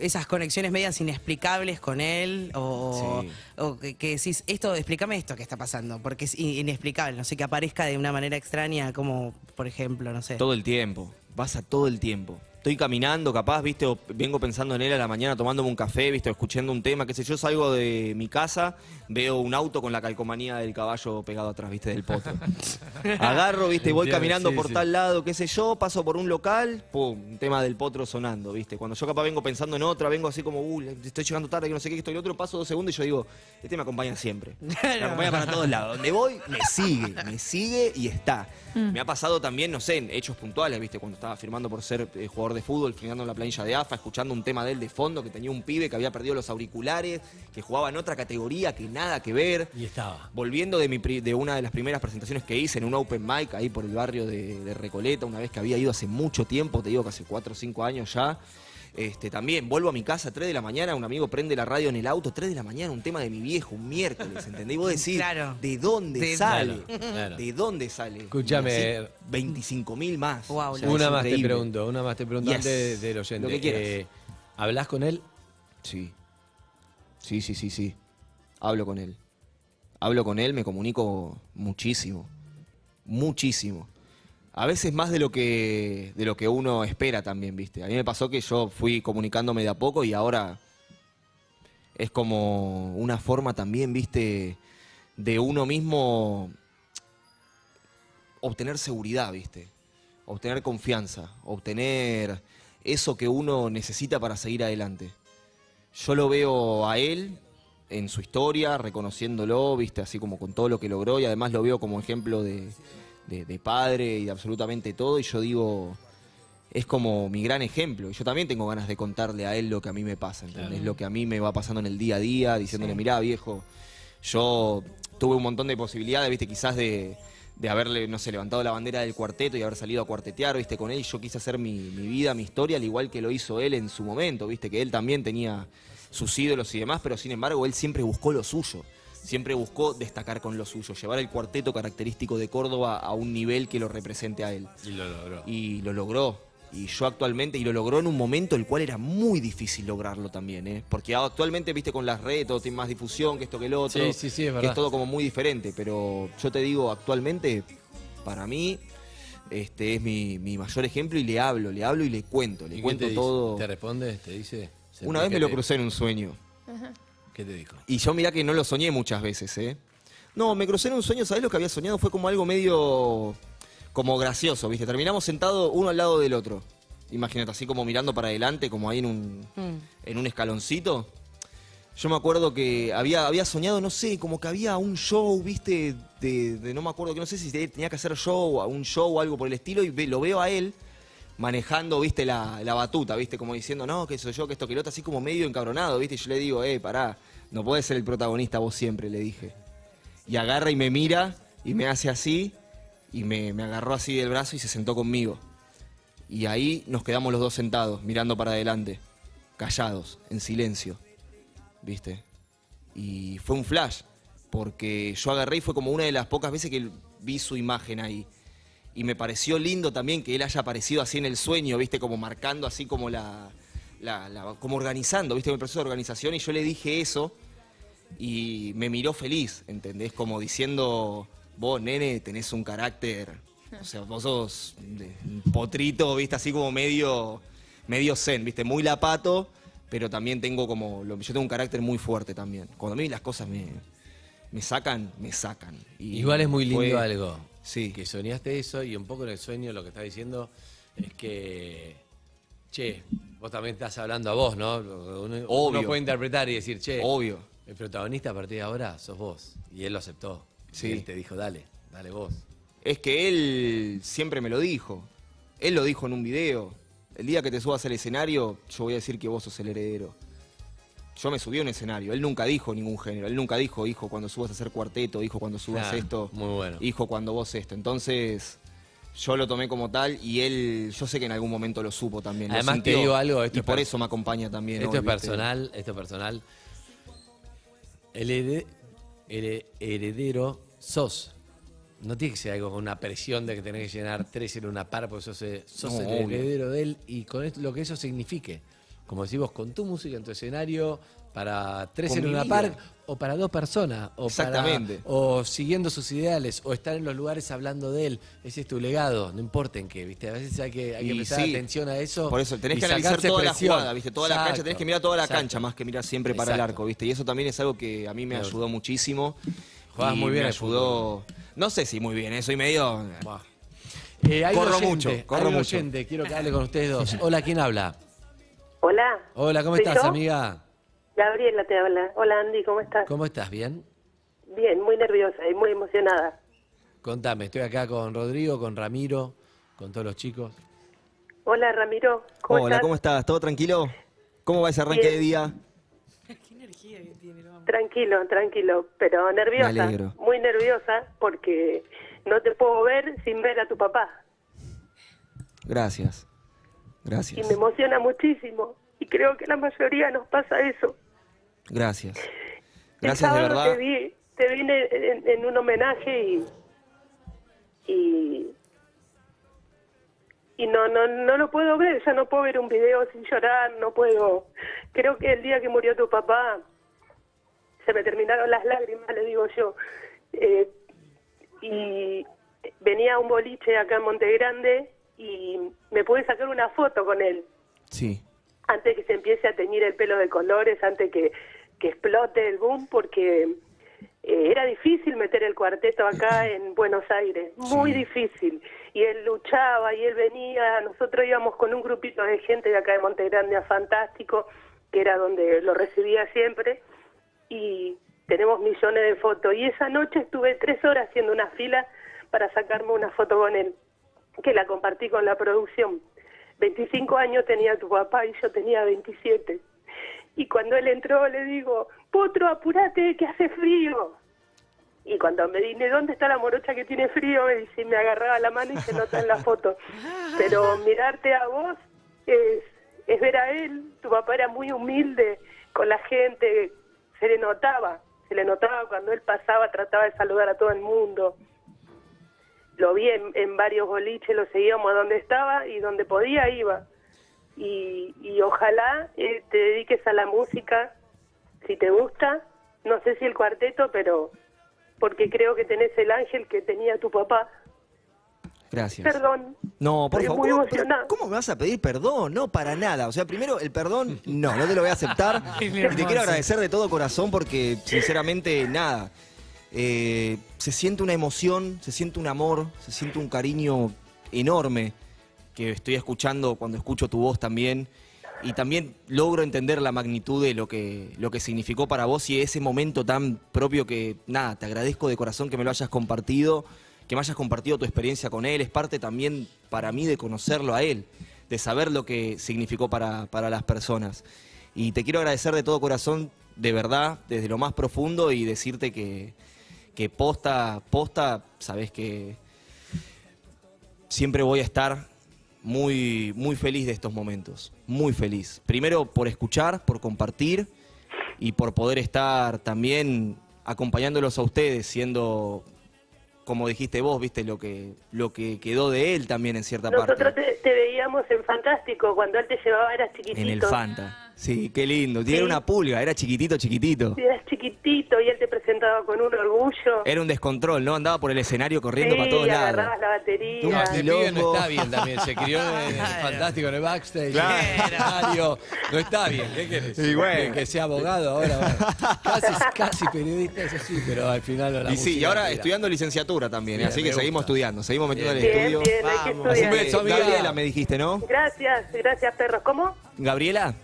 esas conexiones medias inexplicables con él o, Sí. o que, que decís, esto, explícame esto que está pasando, porque es in- inexplicable, no sé, que aparezca de una manera extraña, como por ejemplo, no sé. Todo el tiempo, pasa todo el tiempo. Estoy caminando, capaz, viste, o vengo pensando en él a la mañana tomándome un café, viste, o escuchando un tema, qué sé yo, salgo de mi casa, veo un auto con la calcomanía del caballo pegado atrás, viste, del potro. Agarro, viste, voy Entiendo, caminando sí, por sí. tal lado, qué sé yo, paso por un local, pum, un tema del potro sonando, viste. Cuando yo capaz vengo pensando en otra, vengo así como, uh, estoy llegando tarde, que no sé qué, estoy el otro, paso dos segundos y yo digo, este me acompaña siempre. Me acompaña para todos lados. Donde voy, me sigue, me sigue y está. Mm. Me ha pasado también, no sé, en hechos puntuales, viste, cuando estaba firmando por ser eh, jugador de fútbol, firmando en la planilla de AFA, escuchando un tema de él de fondo, que tenía un pibe que había perdido los auriculares, que jugaba en otra categoría que nada que ver. Y estaba. Volviendo de, mi pri- de una de las primeras presentaciones que hice en un open mic ahí por el barrio de, de Recoleta, una vez que había ido hace mucho tiempo, te digo que hace 4 o 5 años ya. Este, también vuelvo a mi casa a 3 de la mañana, un amigo prende la radio en el auto, 3 de la mañana, un tema de mi viejo, un miércoles, ¿entendés? Y vos decís, Claro. ¿de dónde De- sale? Claro. ¿De dónde sale? Escúchame. 25 mil más. Wow, O sea, Una más te pregunto, una más te pregunto Yes. antes de- del oyente. Lo que quieras. Eh, ¿Hablas con él? Sí. Sí, sí, sí, sí. Hablo con él. Hablo con él, me comunico muchísimo. Muchísimo. A veces más de lo que de lo que uno espera también, ¿viste? A mí me pasó que yo fui comunicándome de a poco y ahora es como una forma también, ¿viste? De uno mismo obtener seguridad, ¿viste? Obtener confianza, obtener eso que uno necesita para seguir adelante. Yo lo veo a él en su historia, reconociéndolo, viste, así como con todo lo que logró, y además lo veo como ejemplo de, de- de padre y de absolutamente todo, y yo digo, es como mi gran ejemplo. Y yo también tengo ganas de contarle a él lo que a mí me pasa, ¿entendés? Claro. Lo que a mí me va pasando en el día a día, diciéndole, mirá, viejo, yo tuve un montón de posibilidades, viste, quizás de, de haberle, no sé, levantado la bandera del cuarteto y haber salido a cuartetear, viste, con él. Y yo quise hacer mi, mi vida, mi historia, al igual que lo hizo él en su momento, viste, que él también tenía sus ídolos y demás, pero sin embargo él siempre buscó lo suyo. Siempre buscó destacar con lo suyo, llevar el cuarteto característico de Córdoba a un nivel que lo represente a él. Y lo logró. Y lo logró. Y yo actualmente, y lo logró en un momento el cual era muy difícil lograrlo también, ¿eh? Porque actualmente, viste, con las redes todo tiene más difusión que esto que el otro. Sí, sí, sí, es que verdad. es todo como muy diferente. Pero yo te digo, actualmente, para mí, este es mi, mi mayor ejemplo y le hablo, le hablo y le cuento. Le ¿Y qué cuento te dice? todo. ¿Te responde? ¿Te dice? Una vez me lo crucé en un sueño. ¿Qué te dijo? Y yo mirá que no lo soñé muchas veces, ¿eh? No, me crucé en un sueño, ¿sabés lo que había soñado? Fue como algo medio como gracioso, ¿viste? Terminamos sentados uno al lado del otro. imagínate, así como mirando para adelante, como ahí en un, Mm. en un escaloncito. Yo me acuerdo que había, había soñado, no sé, como que había un show, viste, de, de- no me acuerdo, que no sé si tenía que hacer show, un show o algo por el estilo, y ve- lo veo a él manejando, viste, la, la batuta, viste, como diciendo, no, que soy yo, que esto, que lo otro, así como medio encabronado, viste, y yo le digo, eh, pará, no puedes ser el protagonista vos siempre, le dije. Y agarra y me mira, y me hace así, y me, me agarró así del brazo y se sentó conmigo. Y ahí nos quedamos los dos sentados, mirando para adelante, callados, en silencio, ¿viste? Y fue un flash, porque yo agarré y fue como una de las pocas veces que vi su imagen ahí. Y me pareció lindo también que él haya aparecido así en el sueño, ¿viste? Como marcando así como la... la- la- como organizando, ¿viste? El proceso de organización. Y yo le dije eso y me miró feliz, ¿entendés? Como diciendo, vos, nene, tenés un carácter... O sea, vos sos de- potrito, ¿viste? Así como medio, medio zen, ¿viste? Muy lapato, pero también tengo como... yo tengo un carácter muy fuerte también. Cuando a mí las cosas me, me sacan, me sacan. Y Igual es muy lindo fue- algo. Sí. Que soñaste eso y un poco en el sueño lo que estás diciendo es que, che, vos también estás hablando a vos, ¿no? Uno, uno Obvio. puede interpretar y decir, che, Obvio. el protagonista a partir de ahora sos vos. Y él lo aceptó. Sí. Y él te dijo, dale, dale vos. Es que él siempre me lo dijo. Él lo dijo en un video. El día que te subas al escenario, yo voy a decir que vos sos el heredero. Yo me subí a un escenario. Él nunca dijo ningún género. Él nunca dijo, hijo, cuando subas a hacer cuarteto, hijo, cuando subas Ah, esto. muy bueno. Hijo, cuando vos esto. Entonces, yo lo tomé como tal y él, yo sé que en algún momento lo supo también. Además, te digo algo, esto y es por eso me acompaña también. Esto es personal, esto es personal. El herede- here- heredero sos. No tiene que ser algo con una presión de que tenés que llenar tres en una par, porque sos, eh, sos No, el obvio. heredero de él y con esto- lo que eso signifique. Como decimos, con tu música en tu escenario, para tres Con en una vida. par, o para dos personas, o, para- Exactamente. o siguiendo sus ideales, o estar en los lugares hablando de él. Ese es tu legado, no importa en qué, ¿viste? A veces hay que, hay que prestar sí, atención a eso. Por eso, tenés que analizar toda la presión. jugada, ¿viste? Toda la cancha, tenés que mirar toda la exacto. cancha más que mirar siempre para el arco, ¿viste? Y eso también es algo que a mí me Claro. ayudó muchísimo. Jugás y muy bien me ayudó. No sé si muy bien, eh, soy medio. Eh, hay Corro oyente, mucho, corro hay mucho. oyente, quiero que hable con ustedes dos. Hola, ¿quién habla? Hola. Hola, ¿cómo ¿Soy estás, yo? amiga? Gabriela te habla. Hola Andy, ¿cómo estás? ¿Cómo estás? ¿Bien? Bien, muy nerviosa y muy emocionada. Contame, estoy acá con Rodrigo, con Ramiro, con todos los chicos. Hola Ramiro, ¿cómo Hola, estás? ¿cómo estás? ¿Todo tranquilo? ¿Cómo va ese arranque Bien. de día? Tranquilo, tranquilo, pero nerviosa. Me alegro. Muy nerviosa porque no te puedo ver sin ver a tu papá. Gracias. Y Gracias. me emociona muchísimo. Y creo que la mayoría nos pasa eso. Gracias. Gracias de verdad. te vi, te vi en, en- en un homenaje y, y y no no no lo puedo ver, ya no puedo ver un video sin llorar, no puedo. Creo que el día que murió tu papá se me terminaron las lágrimas, le digo yo. Eh, y venía a un boliche acá en Monte Grande y me pude sacar una foto con él Sí. antes que se empiece a teñir el pelo de colores, antes que, que explote el boom, porque eh, era difícil meter el cuarteto acá en Buenos Aires, muy difícil. Y él luchaba y él venía, nosotros íbamos con un grupito de gente de acá de Monte Grande a Fantástico, que era donde lo recibía siempre, y tenemos millones de fotos. Y esa noche estuve tres horas haciendo una fila para sacarme una foto con él, que la compartí con la producción. 25 años tenía tu papá y yo tenía 27. Y cuando él entró le digo, Potro, apúrate, que hace frío. Y cuando me dije, ¿dónde está la morocha que tiene frío? Me dice, me agarraba la mano y se nota en la foto. Pero mirarte a vos es, es ver a él. Tu papá era muy humilde con la gente, se le notaba, se le notaba cuando él pasaba, trataba de saludar a todo el mundo. Lo vi en, en varios boliches, lo seguíamos a donde estaba y donde podía iba. Y, y ojalá eh, te dediques a la música, si te gusta, no sé si el cuarteto, pero porque creo que tenés el ángel que tenía tu papá. Gracias. Perdón. No, por Estoy favor. muy ¿cómo, emocionada. ¿Cómo me vas a pedir perdón? No, para nada. O sea, primero, el perdón, no, no te lo voy a aceptar. Y te quiero agradecer de todo corazón porque, sinceramente, nada. Eh, se siente una emoción, se siente un amor, se siente un cariño enorme que estoy escuchando cuando escucho tu voz también. Y también logro entender la magnitud de lo que, lo que significó para vos y ese momento tan propio que, nada, te agradezco de corazón que me lo hayas compartido, que me hayas compartido tu experiencia con él. Es parte también para mí de conocerlo a él, de saber lo que significó para, para las personas. Y te quiero agradecer de todo corazón, de verdad, desde lo más profundo y decirte que, que posta, posta, sabes que siempre voy a estar muy, muy feliz de estos momentos, muy feliz. Primero por escuchar, por compartir y por poder estar también acompañándolos a ustedes, siendo, como dijiste vos, viste, lo que, lo que quedó de él también en cierta Nosotros parte. te, te veíamos en Fantástico, cuando él te llevaba eras chiquitito. En el Fanta. Sí, qué lindo. Tiene una pulga, era chiquitito, chiquitito. Sí, Eras chiquitito y él te presentaba con un orgullo. Era un descontrol, ¿no? Andaba por el escenario corriendo sí, para todos lados. agarrabas la batería. No, este pibe no está bien también, se crió en el fantástico, en el backstage, Claro. en el escenario. no está bien, ¿qué querés? Y bueno. Que, que sea abogado ahora, bueno. casi, casi periodista, eso sí, pero al final la Y sí, y ahora tira. estudiando licenciatura también, Bien, así que seguimos gusta. estudiando, seguimos metiendo en el Bien, estudio. bien, hay que Así que. Gabriela me dijiste, ¿no? Gracias, gracias perros. ¿Cómo? Gabriela,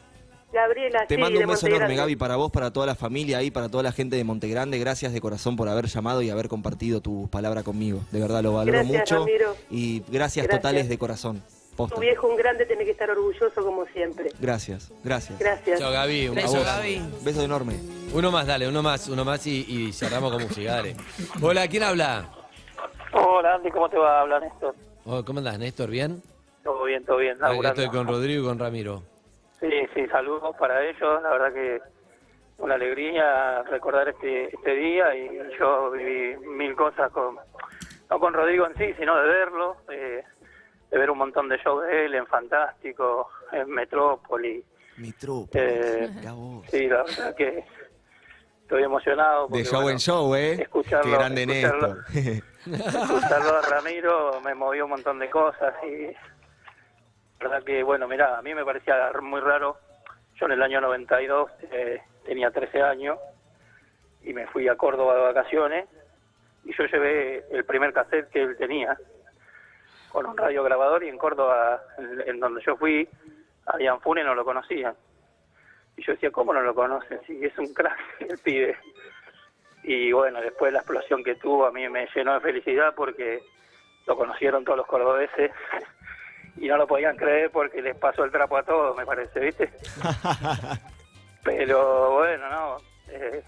Gabriela, te sí, mando un beso enorme. Gaby, para vos, para toda la familia ahí, para toda la gente de Montegrande. Gracias de corazón por haber llamado y haber compartido tu palabra conmigo. De verdad lo valoro Gracias, mucho. Ramiro. Y gracias, Gracias. totales de corazón. Posta. Tu viejo un grande tiene que estar orgulloso como siempre. Gracias, gracias. Gracias. Chao, Gaby. Un Beso. Gaby. Beso enorme. Uno más, dale, uno más, uno más y, y cerramos con música, dale. Hola, ¿quién habla? Hola Andy, ¿cómo te va? Habla Néstor. Oh, ¿Cómo andás, Néstor? ¿Bien? Todo bien, todo bien. Ah, laburando. estoy con Rodrigo y con Ramiro. Sí, sí, saludos para ellos. La verdad que una alegría recordar este, este día y yo viví mil cosas con, no con Rodrigo en sí, sino de verlo, eh, de ver un montón de shows de él en Fantástico, en Metrópoli. Mitro. Eh, sí, la verdad que estoy emocionado. De porque, show bueno, en show, ¿eh? escucharlo- Qué grande escucharlo- Néstor. escucharlo a Ramiro me movió un montón de cosas y la verdad que bueno mira a mí me parecía muy raro. Yo en el año 92 eh, tenía 13 años y me fui a Córdoba de vacaciones y yo llevé el primer cassette que él tenía con un radio grabador y en Córdoba en, en donde yo fui a Ian Fune no lo conocían. Y yo decía cómo no lo conocen si es un crack el pibe. Y bueno, después la explosión que tuvo a mí me llenó de felicidad porque lo conocieron todos los cordobeses y no lo podían creer porque les pasó el trapo a todos, me parece, ¿viste? Pero bueno, no. eh,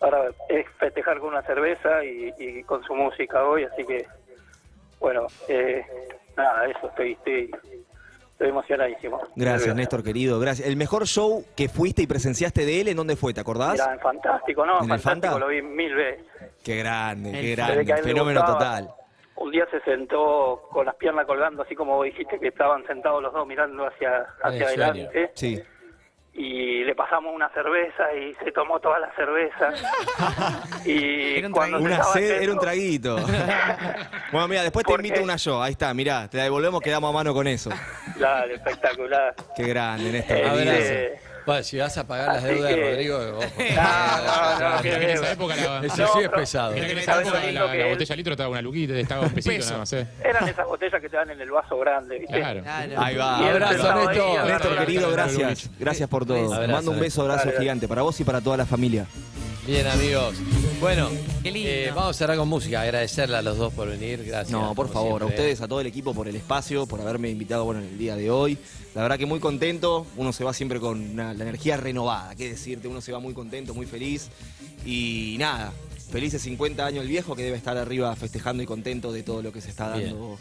ahora es festejar con una cerveza y, y con su música hoy, así que, bueno, eh, nada, eso, estoy, estoy, estoy emocionadísimo. Gracias, Néstor, querido. Gracias. El mejor show que fuiste y presenciaste de él, ¿en dónde fue? ¿Te acordás? En Fantástico, ¿no? ¿En el Fantástico Fanta? lo vi mil veces. Qué grande, qué grande. Fenómeno total. Un día se sentó con las piernas colgando, así como vos dijiste que estaban sentados los dos mirando hacia, hacia adelante. Sí. Y le pasamos una cerveza y se tomó toda la cerveza. y cuando se Una estaba sed, era un traguito. bueno, mira, después te Porque- invito una yo. Ahí está, mirá, te la devolvemos, quedamos a mano con eso. Dale, espectacular. Qué grande, Néstor. Eh, eh, Bueno, si vas a pagar las Así deudas de que- Rodrigo, ojo. No, no, no, que- en esa época la- Eso No, sí es pero- pesado. Que en esa ¿Sabes época lo la, lindo la que es? botella de litro estaba una luquita, estaba un pesito Peso. nada más, ¿eh? Eran esas botellas que te dan en el vaso grande, ¿viste? Claro. Ahí va. Y él Abrazo, estaba ahí, Néstor. Néstor, querido, gracias. Gracias por todo. Abrazo, Te mando un beso, abrazo gigante para vos y para toda la familia. Bien, amigos. Bueno, Qué lindo. eh, vamos a cerrar con música. Agradecerle a los dos por venir. Gracias. No, por como favor, a siempre. ustedes, a todo el equipo por el espacio, por haberme invitado bueno, en el día de hoy. La verdad que muy contento, uno se va siempre con una- la energía renovada, qué decirte, uno se va muy contento, muy feliz. Y nada, felices 50 años el viejo que debe estar arriba festejando y contento de todo lo que se está Bien. dando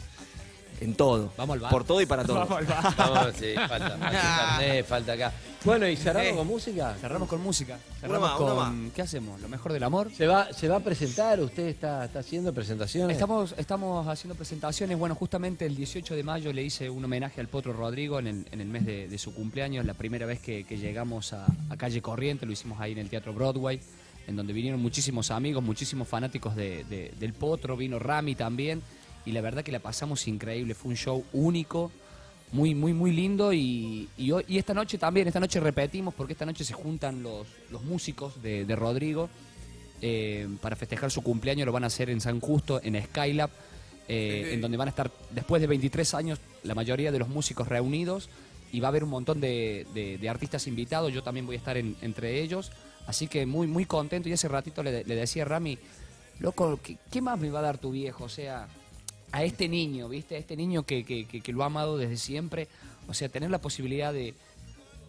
en todo. Vamos al bar. Por todo y para todo. Vamos, sí, falta, falta carnet, falta acá. Bueno, ¿y cerramos Eh. con música? Cerramos con música. Cerramos más, con. ¿Qué hacemos? ¿Lo mejor del amor? ¿Se va, ¿Se va a presentar? ¿Usted está, está haciendo presentaciones? Estamos, estamos haciendo presentaciones. Bueno, justamente el 18 de mayo le hice un homenaje al Potro Rodrigo en el, en el mes de, de su cumpleaños. La primera vez que, que llegamos a, a Calle Corriente, lo hicimos ahí en el Teatro Broadway, en donde vinieron muchísimos amigos, muchísimos fanáticos de- de- del Potro. Vino Rami también. Y la verdad que la pasamos increíble. Fue un show único. Muy, muy, muy lindo y, y, hoy- y esta noche también, esta noche repetimos porque esta noche se juntan los, los músicos de, de Rodrigo eh, para festejar su cumpleaños, lo van a hacer en San Justo, en Skylab. eh, en donde van a estar después de 23 años la mayoría de los músicos reunidos y va a haber un montón de, de- de artistas invitados, yo también voy a estar en- entre ellos, así que muy, muy contento y hace ratito le, le decía a Rami, loco, ¿qué, qué más me va a dar tu viejo? O sea, a este niño, ¿viste? A este niño que, que- que- lo ha amado desde siempre, o sea, tener la posibilidad de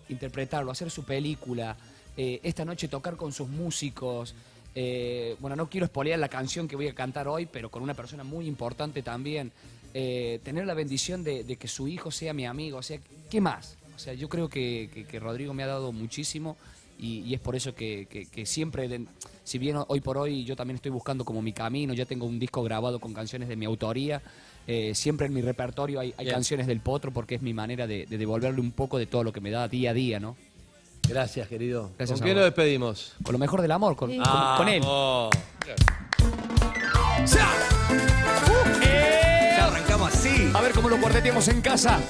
interpretarlo, hacer su película, eh, esta noche tocar con sus músicos. eh, bueno, no quiero espolear la canción que voy a cantar hoy, pero con una persona muy importante también. eh, tener la bendición de, que su hijo sea mi amigo, o sea, ¿qué más? O sea, yo creo que- que Rodrigo me ha dado muchísimo y, y es por eso que, que- que siempre, de- si bien hoy por hoy yo también estoy buscando como mi camino, ya tengo un disco grabado con canciones de mi autoría, eh, siempre en mi repertorio hay, hay canciones del Potro porque es mi manera de, de devolverle un poco de todo lo que me da día a día, ¿no? Gracias, querido. Gracias ¿Con vos. nos despedimos? Con lo mejor del amor, con, con- Ah, con él. oh. Ya arrancamos así. A ver cómo lo cuarteteamos en casa.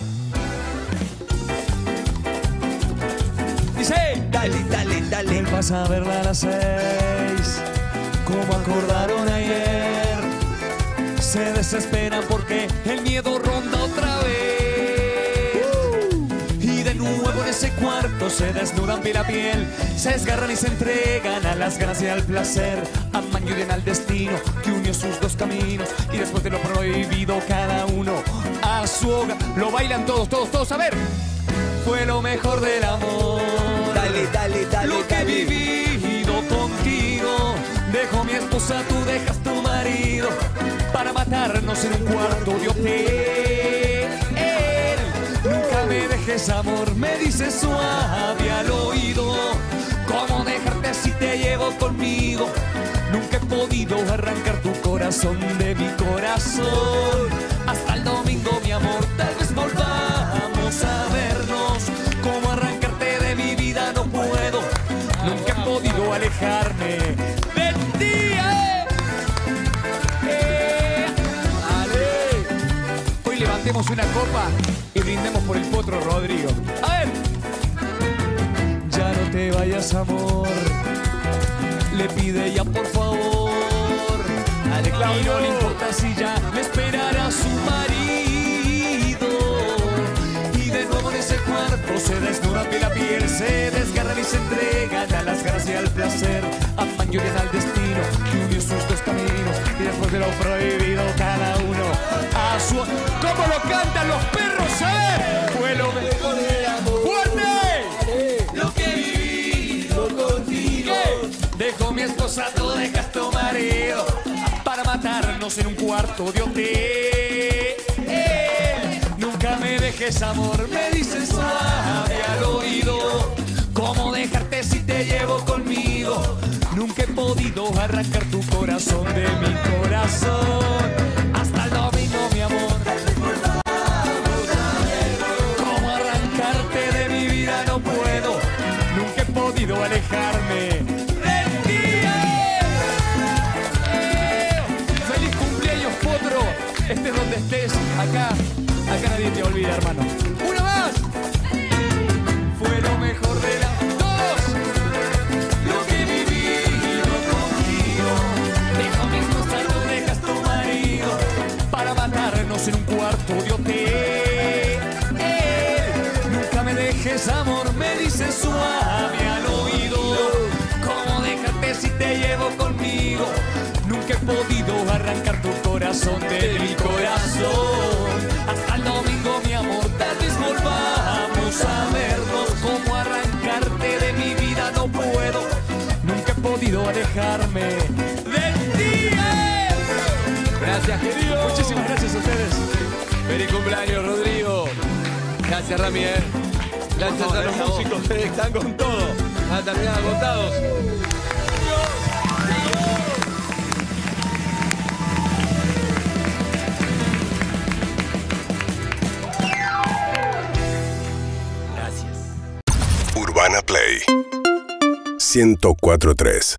Dale, dale, dale. Pasa a verla a las seis, como acordaron ayer. Se desesperan porque el miedo ronda otra vez. Y de nuevo en ese cuarto se desnudan piel a piel, se desgarran y se entregan a las ganas y al placer. Aman y odian al destino que unió sus dos caminos. Y después de lo prohibido, cada uno a su hogar. Lo bailan todos, todos, todos. A ver, fue lo mejor del amor. Dejo mi esposa, tú dejas tu marido. Para matarnos en un cuarto de hotel. Nunca me dejes amor, me dice suave al oído. ¿Cómo dejarte si te llevo conmigo? Nunca he podido arrancar tu corazón de mi corazón. Hasta el domingo, mi amor, tal vez volvamos a vernos. ¿Cómo arrancarte de mi vida? No puedo. Nunca he podido alejarme de Una copa y brindemos por el potro Rodrigo. A ver. Ya no te vayas, amor. Le pide ya por favor. A Claudio no le importa si ya le esperará su marido. Cuarto se desnudan piel a piel, se desgarran y se entregan a las ganas y al placer. Aman y al destino que unió sus dos caminos. Y después de lo prohibido, cada uno a su. ¿Cómo lo cantan los perros? Ver, fue lo mejor del amor. ¡Fuerte! Lo que viví contigo. Dejo mi esposa, tú dejas tu marido para matarnos en un cuarto de hotel. Dejes amor, me dices suave al oído. ¿Cómo dejarte si te llevo conmigo? Nunca he podido arrancar tu corazón de mi corazón. Hermano. ¡Uno más! Fue lo mejor de la... ¡Todos! Lo que he vivido contigo. Dejo mi esposa, tú dejas tu marido para matarnos en un cuarto de hotel. Nunca me dejes, amor, me dices suave al oído. ¿Cómo dejarte si te llevo conmigo? Nunca he podido arrancar tu corazón de mi corazón. Hasta el domingo, mi amor, tal vez volvamos a vernos. ¿Cómo arrancarte de mi vida? No puedo. Nunca he podido alejarme de ti. Gracias, querido. Muchísimas gracias a ustedes. Feliz cumpleaños, Rodrigo. Gracias, Rami. eh. Gracias a los músicos que están con todo. Van a terminar agotados. Urbana Play 1043